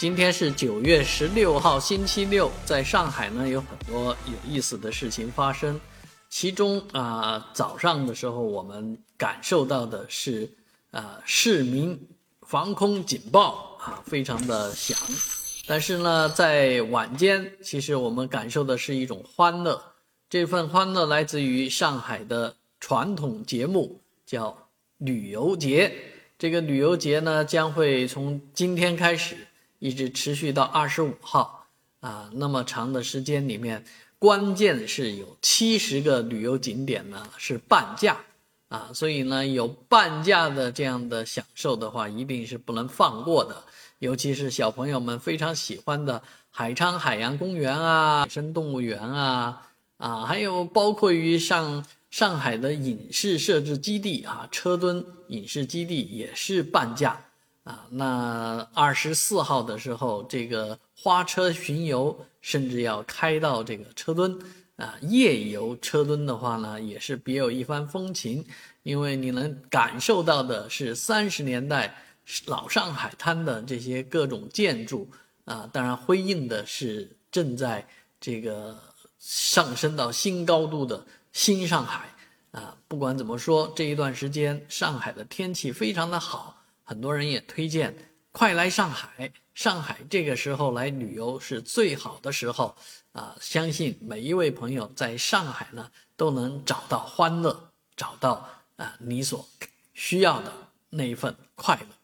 今天是九月十六号，星期六，在上海呢有很多有意思的事情发生。其中啊，早上的时候我们感受到的是啊，市民防空警报啊，非常的响。但是呢，在晚间，其实我们感受的是一种欢乐。这份欢乐来自于上海的传统节目，叫旅游节。这个旅游节呢，将会从今天开始。一直持续到二十五号，啊，那么长的时间里面，关键是有七十个旅游景点呢是半价，啊，所以呢有半价的这样的享受的话，一定是不能放过的，尤其是小朋友们非常喜欢的海昌海洋公园啊、野生动物园啊，啊，还有包括于上上海的影视设置基地啊，车墩影视基地也是半价。啊，那二十四号的时候，这个花车巡游甚至要开到这个车墩啊。夜游车墩的话呢，也是别有一番风情，因为你能感受到的是三十年代老上海滩的这些各种建筑啊。当然，辉映的是正在这个上升到新高度的新上海啊。不管怎么说，这一段时间上海的天气非常的好。很多人也推荐快来上海，上海这个时候来旅游是最好的时候啊！相信每一位朋友在上海呢都能找到欢乐，找到啊你所需要的那一份快乐。